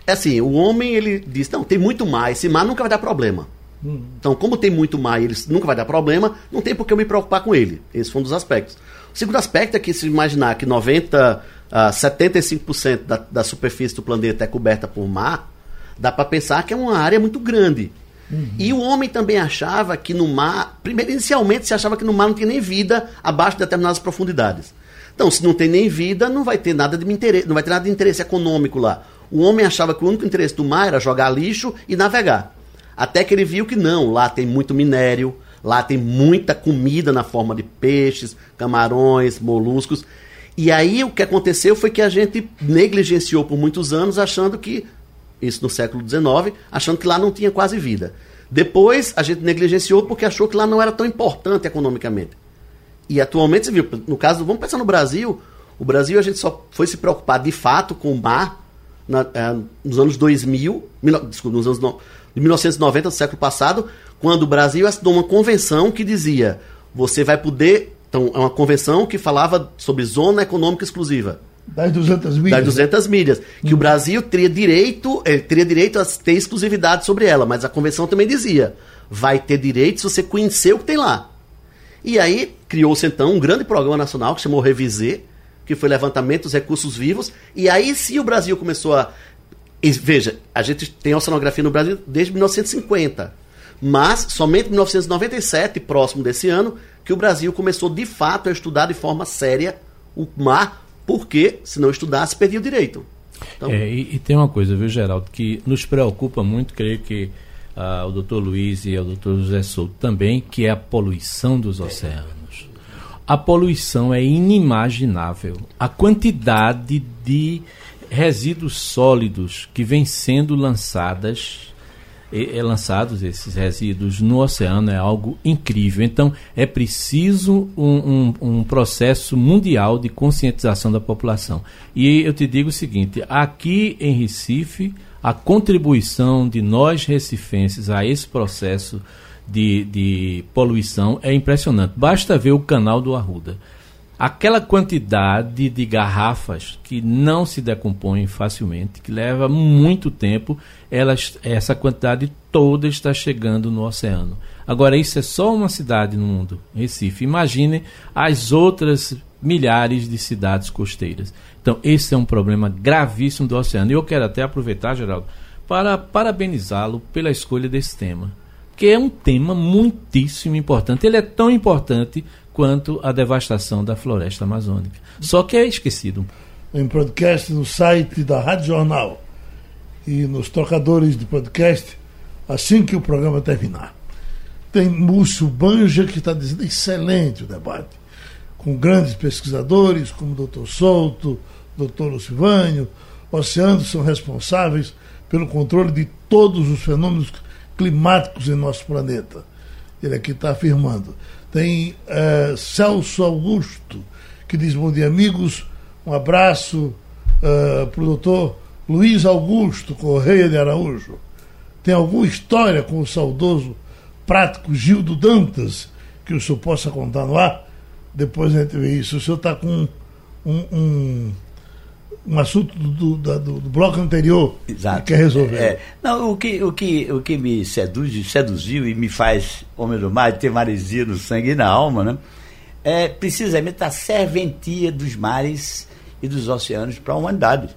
É assim, o homem ele diz, não, tem muito mais, esse mar nunca vai dar problema. Hum. Então, como tem muito mar e ele nunca vai dar problema, não tem por que eu me preocupar com ele. Esse foi um dos aspectos. O segundo aspecto é que se imaginar que 90 a 75% da, da superfície do planeta é coberta por mar, dá para pensar que é uma área muito grande. Uhum. E o homem também achava que no mar, primeiro inicialmente se achava que no mar não tinha nem vida abaixo de determinadas profundidades. Então, se não tem nem vida, não vai ter nada de interesse, não vai ter nada de interesse econômico lá. O homem achava que o único interesse do mar era jogar lixo e navegar. Até que ele viu que não, lá tem muito minério, lá tem muita comida na forma de peixes, camarões, moluscos. E aí o que aconteceu foi que a gente negligenciou por muitos anos, achando que, isso no século XIX, achando que lá não tinha quase vida. Depois a gente negligenciou porque achou que lá não era tão importante economicamente. E atualmente, você viu, no caso, vamos pensar no Brasil, o Brasil a gente só foi se preocupar de fato com o mar na, é, nos anos 2000, mil, desculpa, nos anos no, de 1990 do século passado, quando o Brasil assinou uma convenção que dizia você vai poder. Então, é uma convenção que falava sobre zona econômica exclusiva. Das 200 milhas. Das 200 milhas. Que hum. o Brasil teria direito, é, teria direito a ter exclusividade sobre ela, mas a convenção também dizia: vai ter direito se você conhecer o que tem lá. E aí criou-se então um grande programa nacional que chamou Revisê, que foi levantamento dos recursos vivos. E aí sim o Brasil começou a. E, veja, a gente tem oceanografia no Brasil desde 1950. Mas somente em 1997, próximo desse ano, que o Brasil começou de fato a estudar de forma séria o mar, porque se não estudasse, perdia o direito. Então... É, e, e, tem uma coisa, viu, Geraldo, que nos preocupa muito, creio que uh, o doutor Luiz e o doutor José Souto também, que é a poluição dos oceanos. A poluição é inimaginável. A quantidade de resíduos sólidos que vem sendo lançadas é, lançados esses resíduos no oceano é algo incrível. Então, é preciso um, um, um, processo mundial de conscientização da população. E eu te digo o seguinte: aqui em Recife, a contribuição de nós recifenses a esse processo de, de poluição é impressionante. Basta ver o canal do Arruda. Aquela quantidade de garrafas que não se decompõem facilmente, que leva muito tempo, elas, essa quantidade toda está chegando no oceano. Agora, isso é só uma cidade no mundo, Recife. Imagine as outras milhares de cidades costeiras. Então, esse é um problema gravíssimo do oceano. E eu quero até aproveitar, Geraldo, para parabenizá-lo pela escolha desse tema. Que é um tema muitíssimo importante. Ele é tão importante quanto a devastação da floresta amazônica. Só que é esquecido. Em podcast no site da Rádio Jornal e nos tocadores de podcast, assim que o programa terminar. Tem Múcio Banja que está dizendo excelente o debate, com grandes pesquisadores como o Dr. Souto, doutor Lucivânio, oceanos são responsáveis pelo controle de todos os fenômenos climáticos em nosso planeta. Ele aqui está afirmando. Tem uh, Celso Augusto, que diz: Bom dia, amigos. Um abraço uh, para o doutor Luiz Augusto Correia de Araújo. Tem alguma história com o saudoso prático Gildo Dantas que o senhor possa contar no ar? Depois a gente vê isso. O senhor está com um, um um assunto do, do, do, do bloco anterior Exato. que quer resolver. É, não, o que, o, que, o que me seduz, seduziu e me faz homem do mar, ter maresia no sangue e na alma, né? é precisamente a serventia dos mares e dos oceanos para a humanidade.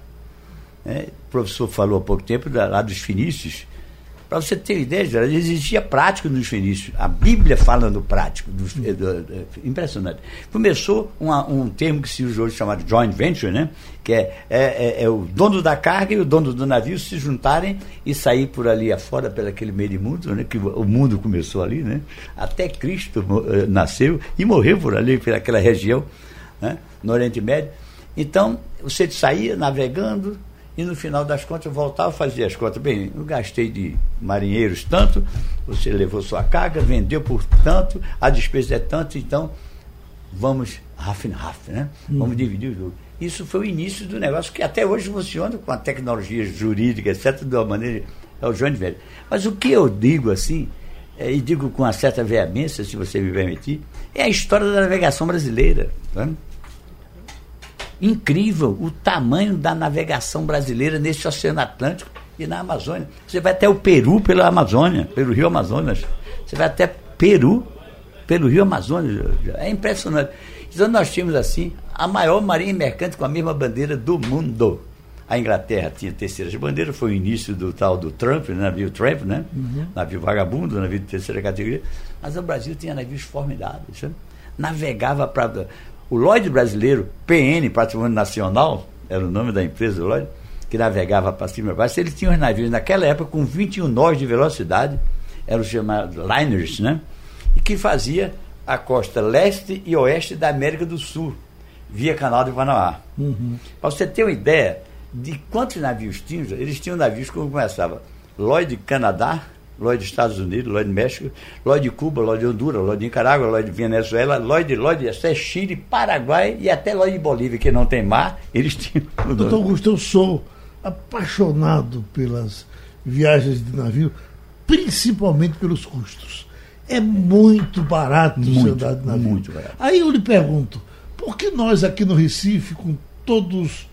É, o professor falou há pouco tempo da, lá dos fenícios, para você ter ideia, existia prático nos fenícios. A Bíblia fala do prático. Do, do, do, impressionante. Começou uma, um termo que se usa hoje chamado joint venture, né? que é, é, é, é, o dono da carga e o dono do navio se juntarem e sair por ali afora, pelo aquele meio mundo, né? que o mundo começou ali. Né? Até Cristo uh, nasceu e morreu por ali, pelaquela região, né? no Oriente Médio. Então, você saía navegando, e no final das contas eu voltava a fazer as contas. Bem, eu gastei de marinheiros tanto, você levou sua carga, vendeu por tanto, a despesa é tanto, então vamos half and half, né? Hum. Vamos dividir o jogo. Isso foi o início do negócio que até hoje funciona com a tecnologia jurídica, etc., de uma maneira. É o João Velho. Mas o que eu digo assim é, e digo com uma certa veemência, se você me permitir, é a história da navegação brasileira. Né? Incrível o tamanho da navegação brasileira nesse Oceano Atlântico e na Amazônia. Você vai até o Peru pela Amazônia, pelo Rio Amazonas. Você vai até Peru pelo Rio Amazonas. É impressionante. Então nós tínhamos assim a maior marinha mercante com a mesma bandeira do mundo. A Inglaterra tinha terceiras bandeiras, foi o início do tal do Trump, né, navio Trump, né? Uhum. Navio vagabundo, navio de terceira categoria. Mas o Brasil tinha navios formidáveis. Sabe? Navegava para. O Lloyd brasileiro, PN, Patrimônio Nacional, era o nome da empresa, Lloyd, que navegava para cima e para baixo. Ele tinha os navios naquela época com 21 nós de velocidade, eram os chamados liners, né? E que fazia a costa leste e oeste da América do Sul, via Canal de Panamá. Uhum. Para você ter uma ideia, de quantos navios tinham, eles tinham navios como começava Lloyd Canadá, Lloyd Estados Unidos, Lloyd México, Lloyd Cuba, Lloyd Honduras, Lloyd Nicarágua, Lloyd Venezuela, Lloyd, Lloyd até Chile, Paraguai e até Lloyd Bolívia, que não tem mar, eles tinham. Doutor Augusto, eu sou apaixonado pelas viagens de navio, principalmente pelos custos. É muito barato muito, andar de navio. Muito barato. Aí eu lhe pergunto, por que nós aqui no Recife, com todos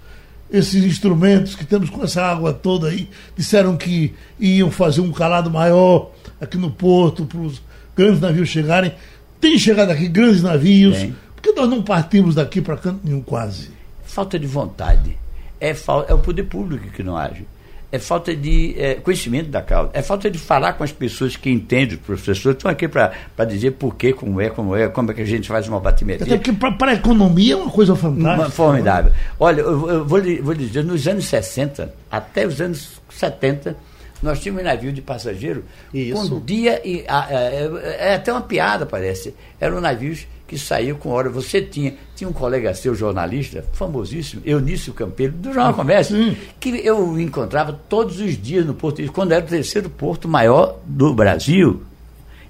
esses instrumentos que temos com essa água toda aí, disseram que iam fazer um calado maior aqui no porto para os grandes navios chegarem. Tem chegado aqui grandes navios. Tem. Por que nós não partimos daqui para canto nenhum quase? Falta de vontade. É, é o poder público que não age é falta de é, conhecimento da causa, é falta de falar com as pessoas que entendem, os professores estão aqui para dizer por que, como é, como é, como é que a gente faz uma batimetria. Até porque para a economia é uma coisa fantástica. Uma, formidável. Olha, eu, eu vou, lhe, vou lhe dizer, nos anos 60 até os anos 70, nós tínhamos um navio de passageiro Isso. com dia e. A, a, é, é até uma piada, parece. Eram navios que saiu com hora. Você tinha, tinha um colega seu, jornalista, famosíssimo, Eunício Campeiro, do Jornal Comércio, Sim. que eu encontrava todos os dias no Porto quando era o terceiro porto maior do Brasil,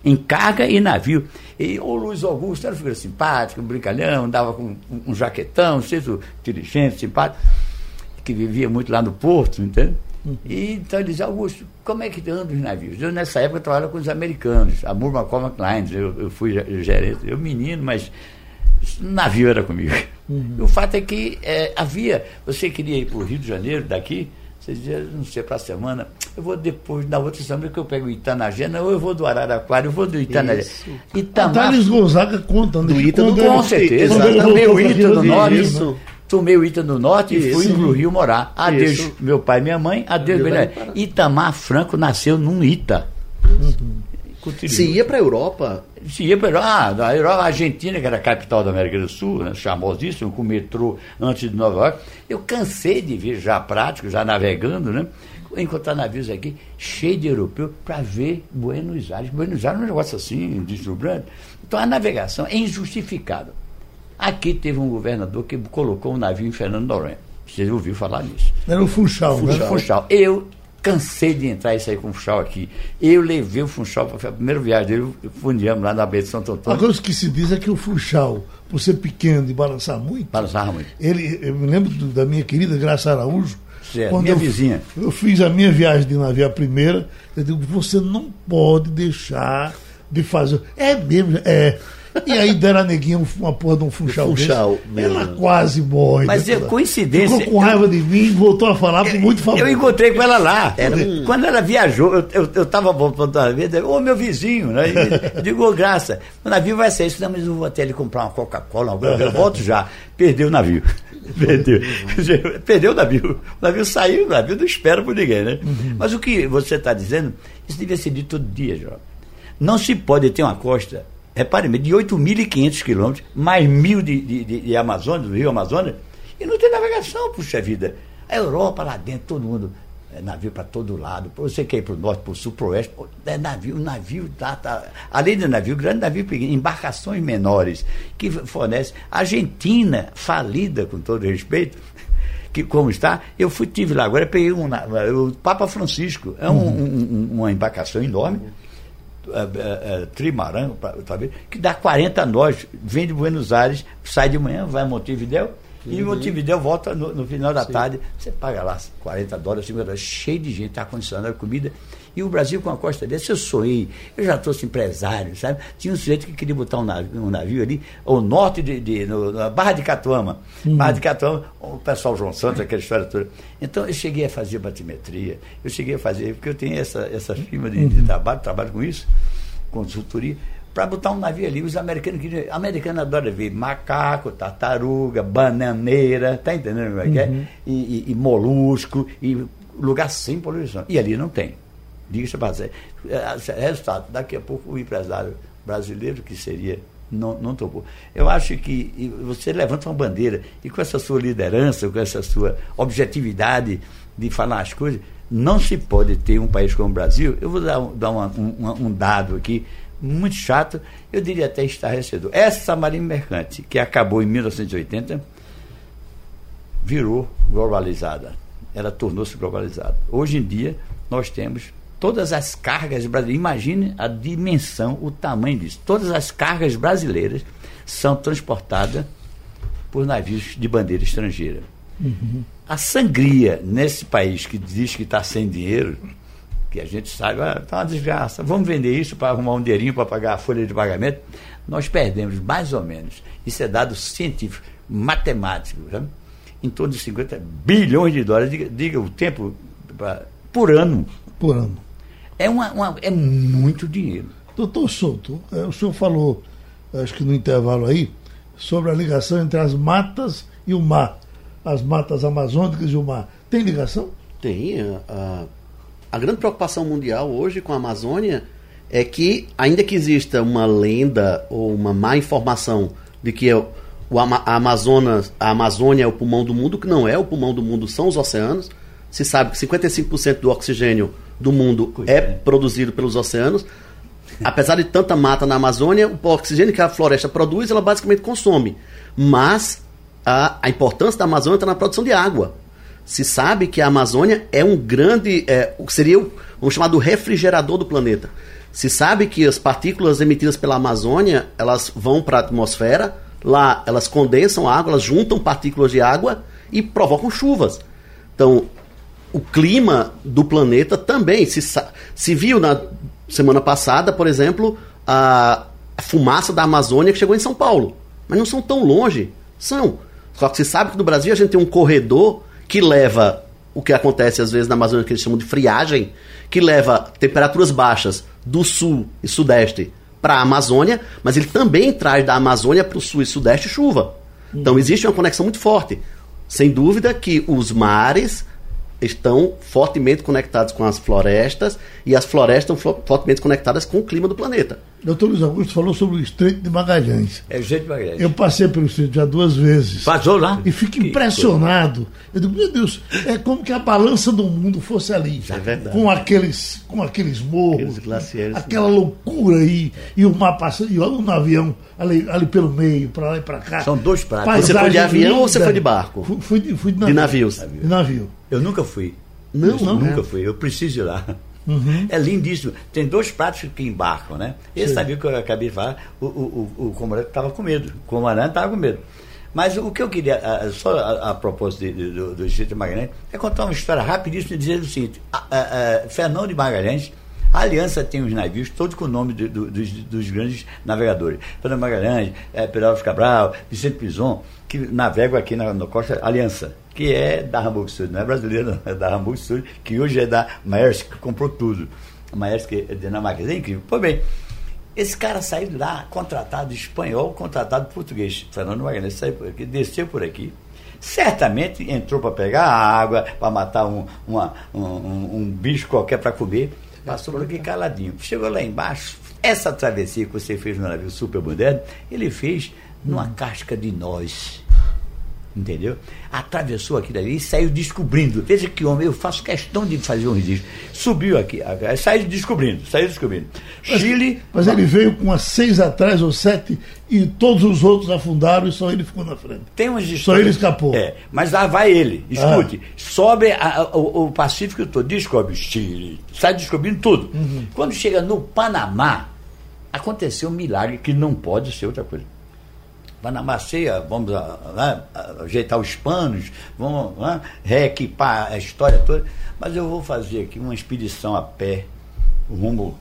em carga e navio. E o Luiz Augusto era uma figura simpática, um brincalhão, andava com um jaquetão, um inteligente, simpático, que vivia muito lá no Porto, entende? E então ele dizia, Augusto, como é que anda os navios? Eu nessa época trabalhava com os americanos, a Murma Common Lines, eu, eu fui gerente, eu menino, mas navio era comigo. Uhum. O fato é que é, havia, você queria ir para o Rio de Janeiro, daqui, você dizia, não sei, para a semana, eu vou depois, na outra semana que eu pego o Itanagena, ou eu vou do Araraquara, eu vou do Itanagena. Itamar... Gonzaga conta, né? Do Ita do, com certeza. Também o Ita do Norte. Tomei o Ita no Norte Isso. e fui pro Rio morar. Adeus, Isso. meu pai e minha mãe. Adeus, meu Itamar Franco nasceu num Ita. Uhum. Se ia para a Europa? Se ia para a Europa. Ah, da Europa, a Argentina, que era a capital da América do Sul, né, famosíssimo, com metrô antes de Nova York. Eu cansei de vir já prático, já navegando, né? Encontrar navios aqui, cheio de europeu, para ver Buenos Aires. Buenos Aires é um negócio assim, deslumbrante. Então a navegação é injustificada. Aqui teve um governador que colocou um navio em Fernando Noronha. Você ouviu falar nisso? Era o Funchal, Funchal. né? Funchal. Eu cansei de entrar e sair com o Funchal aqui. Eu levei o Funchal para a primeira viagem dele, fundiamos lá na Baía de Santo Antônio. A coisa que se diz é que o Funchal, por ser pequeno e balançar muito. Balançava muito. Ele, eu me lembro da minha querida Graça Araújo. Certo, quando minha eu, vizinha. Eu fiz a minha viagem de navio, a primeira, eu digo, você não pode deixar de fazer. É mesmo, é. E aí deram a neguinha uma porra de um funchal. funchal Ela quase morre. Mas é coincidência. Ficou com raiva de mim e voltou a falar com muito favor. Eu encontrei com ela lá. Um... Quando ela viajou, eu, eu, tava voltando a ver, ô meu vizinho, né? Eu digo, ô graça, o navio vai ser isso. Não, mas eu vou até ele comprar uma Coca-Cola, eu volto já. Perdeu o navio. Perdeu. Perdeu o navio. O navio saiu, o navio não espera por ninguém, né? Uhum. Mas o que você está dizendo, isso devia ser dito todo dia, João. Não se pode ter uma costa repare de 8.500 quilômetros, mais mil de, de, de, do Rio Amazonas, e não tem navegação, puxa vida. A Europa lá dentro, todo mundo, é navio para todo lado. Você quer ir para o norte, para o sul, para o oeste, é navio, navio, tá, tá, além de navio, grande navio pequeno, embarcações menores, que fornece. Argentina, falida, com todo respeito, que como está, eu fui, tive lá, agora peguei um, o Papa Francisco, é um, uhum. um, uma embarcação enorme é, é, é, trimaran, tá que dá 40 nós, vem de Buenos Aires, sai de manhã, vai a Montevideo E Montevideo volta no, no final da Sim. tarde, você paga lá 40 dólares, 50 dólares, cheio de gente, ar-condicionado, comida. E o Brasil com a costa desse, eu sonhei, eu já trouxe empresário, sabe? Tinha um sujeito que queria botar um navio, um navio ali, ao norte de, de no, na Barra de Catuama. Hum. Barra de Catuama, o pessoal João Santos, aquela história toda. Então eu cheguei a fazer batimetria, eu cheguei a fazer, porque eu tenho essa, essa firma de, de trabalho, trabalho com isso, consultoria para botar um navio ali. Os americanos queriam. Americano adora ver macaco, tartaruga, bananeira, tá entendendo como é que é? Uhum. E, e, e, molusco, e lugar sem poluição. E ali não tem. Diga-se você. É, resultado, daqui a pouco o empresário brasileiro, que seria. Não, não topou. Eu acho que você levanta uma bandeira e com essa sua liderança, com essa sua objetividade de falar as coisas, não se pode ter um país como o Brasil. Eu vou dar, dar uma, um, um dado aqui muito chato, eu diria até estarrecedor. Essa Marinha Mercante, que acabou em 1980, virou globalizada. Ela tornou-se globalizada. Hoje em dia, nós temos todas as cargas brasileiras. Imagine a dimensão, o tamanho disso. Todas as cargas brasileiras são transportadas por navios de bandeira estrangeira. Uhum. A sangria nesse país que diz que está sem dinheiro que a gente sabe, ah, tá uma desgraça, vamos vender isso para arrumar um dinheirinho para pagar a folha de pagamento, nós perdemos mais ou menos, isso é dado científico, matemático, sabe? em torno de 50 bilhões de dólares, diga, diga o tempo, pra, por ano. Por ano. É, uma, uma, é muito dinheiro. Doutor Souto, é, o senhor falou, acho que no intervalo aí, sobre a ligação entre as matas e o mar, as matas amazônicas e o mar. Tem ligação? Tem. A, a grande preocupação mundial hoje com a Amazônia é que, ainda que exista uma lenda ou uma má informação de que o, a, Amazonas, a Amazônia é o pulmão do mundo, que não é, o pulmão do mundo são os oceanos. Se sabe que 55% do oxigênio do mundo é, produzido pelos oceanos. Apesar de tanta mata na Amazônia, o oxigênio que a floresta produz, ela basicamente consome. Mas a, a importância da Amazônia está na produção de água se sabe que a Amazônia é um grande, é, o que seria o, vamos chamar do refrigerador do planeta. Se sabe que as partículas emitidas pela Amazônia, elas vão para a atmosfera, lá elas condensam água, elas juntam partículas de água e provocam chuvas. Então, o clima do planeta também se, se viu na semana passada, por exemplo, a, fumaça da Amazônia que chegou em São Paulo. Mas não são tão longe. São. Só que se sabe que no Brasil a gente tem um corredor que leva o que acontece às vezes na Amazônia, que eles chamam de friagem, que leva temperaturas baixas do sul e sudeste para a Amazônia, mas ele também traz da Amazônia para o sul e sudeste chuva. Então existe uma conexão muito forte. Sem dúvida que os mares estão fortemente conectados com as florestas e as florestas estão fortemente conectadas com o clima do planeta. Doutor Luiz Augusto falou sobre o Estreito de Magalhães. É o Estreito de Magalhães. Eu passei pelo Estreito já duas vezes. Passou lá? E fico impressionado. Eu digo, meu Deus, é como que a balança do mundo fosse ali. É verdade. Com aqueles, com aqueles morros, aqueles aquela loucura aí, e o mar passando, e um avião ali, ali pelo meio, para lá e para cá. São dois pratos. Você foi de avião linda. ou você foi de barco? Fui, fui, de, fui de, navio. de navio. De navio. Eu nunca fui. Não, eu não. Nunca é. fui. Eu preciso ir lá. Uhum. É lindíssimo. Tem dois pratos que embarcam, né? Esse sabia que eu acabei de falar, o, o, o, o comandante estava com medo. O comandante estava com medo. Mas o que eu queria, só a, a propósito de, de, do, do Distrito de Magalhães, é contar uma história rapidíssima e dizer o seguinte: a, a, Fernão de Magalhães, a Aliança tem os navios, todos com o nome do, do, dos, dos, grandes navegadores. Fernando Magalhães, é, Pedro Cabral, Vicente Pison, que navegam aqui na, na costa Aliança que é da Hamburg Süd, não é brasileiro, não, é da Hamburg Süd, que hoje é da Maersk, que comprou tudo. A Maersk é dinamarquesa, é incrível. Pois bem, esse cara saiu lá, contratado espanhol, contratado português. Fernando Magalhães saiu por aqui, desceu por aqui. Certamente entrou para pegar água, para matar um, uma, um, um, um bicho qualquer para comer. Passou por aqui caladinho. Chegou lá embaixo. Essa travessia que você fez no navio super moderno, ele fez numa casca de nós entendeu? Atravessou aquilo ali e saiu descobrindo. Veja que homem, eu faço questão de fazer um registro. Subiu aqui, saiu descobrindo, saiu descobrindo. Mas, Chile. Mas ele veio com umas seis atrás ou sete e todos os outros afundaram e só ele ficou na frente. Tem umas histórias. Só ele escapou. É, mas lá vai ele. Escute, ah. sobe a, a, o, o, Pacífico todo, descobre Chile, sai descobrindo tudo. Uhum. Quando chega no Panamá, aconteceu um milagre que não pode ser outra coisa vai na maceia, vamos né, ajeitar os panos, vamos né, reequipar a história toda. Mas eu vou fazer aqui uma expedição a pé rumo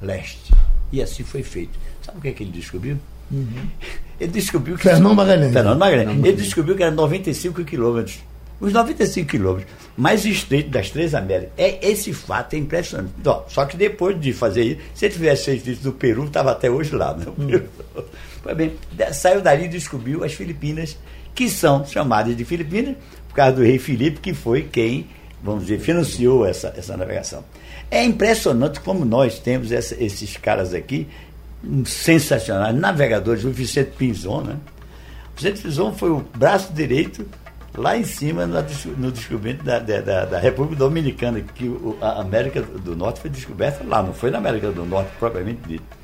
leste. E assim foi feito. Sabe o que, é que ele descobriu? Uhum. Ele descobriu que. Fernando Magalhães. Fernando Magalhães. Ele descobriu que era 95 quilômetros. Os 95 quilômetros mais estreitos das três Américas. É, esse fato é impressionante. só que depois de fazer isso, se ele tivesse feito isso do Peru, estava até hoje lá. Né? Hum. Pois bem, saiu dali e descobriu as Filipinas, que são chamadas de Filipinas por causa do rei Filipe, que foi quem, vamos dizer, financiou essa, essa navegação. É impressionante como nós temos essa, esses caras aqui sensacionais, navegadores, o Vicente Pinzon, né? O Vicente Pinzon foi o braço direito lá em cima no, descobrimento da, da, da, República Dominicana, que a América do Norte foi descoberta lá, não foi na América do Norte propriamente dito.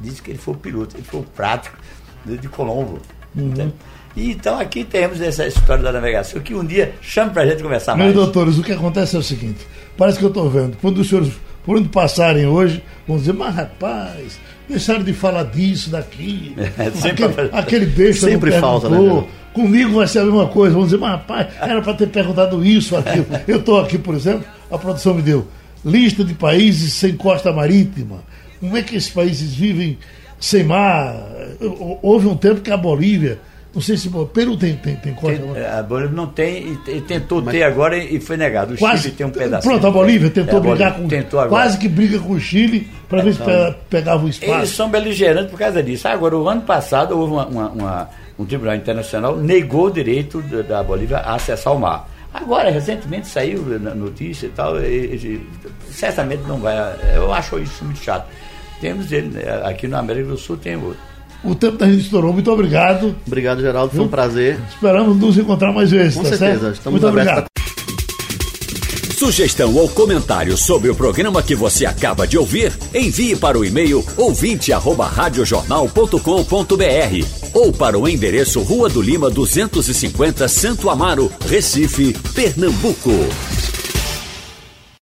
Diz que ele foi o piloto, ele foi o prático de, de Colombo. Uhum. E, então aqui temos essa história da navegação que um dia chama para a gente conversar Meus mais. doutores, o que acontece é o seguinte: parece que eu estou vendo, quando os senhores, por onde passarem hoje, vão dizer, mas rapaz, deixaram de falar disso, daqui. É, sempre, aquele, aquele beijo sempre falta, né? Comigo vai ser a mesma coisa. Vamos dizer, mas rapaz, era para ter perguntado isso, aquilo. Eu estou aqui, por exemplo, a produção me deu lista de países sem costa marítima. Como é que esses países vivem sem mar? Houve um tempo que a Bolívia não sei se o Peru tem, tem, tem costa. Tem, a Bolívia não tem e, tentou Mas, ter agora e foi negado. O quase, Chile tem um pedaço. Pronto, a Bolívia tentou é, a brigar com. Tentou agora. Quase que briga com o Chile para ver se pegava o espaço. Eles são beligerantes por causa disso. Agora, o ano passado houve uma, uma, uma um tribunal internacional negou o direito da Bolívia a acessar o mar. Agora, recentemente saiu notícia e tal, e, e, certamente não vai. Eu acho isso muito chato. Temos ele, né, aqui na América do Sul tem outro. O tempo da gente estourou. Muito obrigado. Obrigado, Geraldo. Foi um prazer. Esperamos nos encontrar mais vezes. Com tá certeza. Certo? Estamos Muito obrigado. Sugestão ou comentário sobre o programa que você acaba de ouvir, envie para o e-mail ouvinte@radiojornal.com.br ou para o endereço Rua do Lima 250, Santo Amaro, Recife, Pernambuco.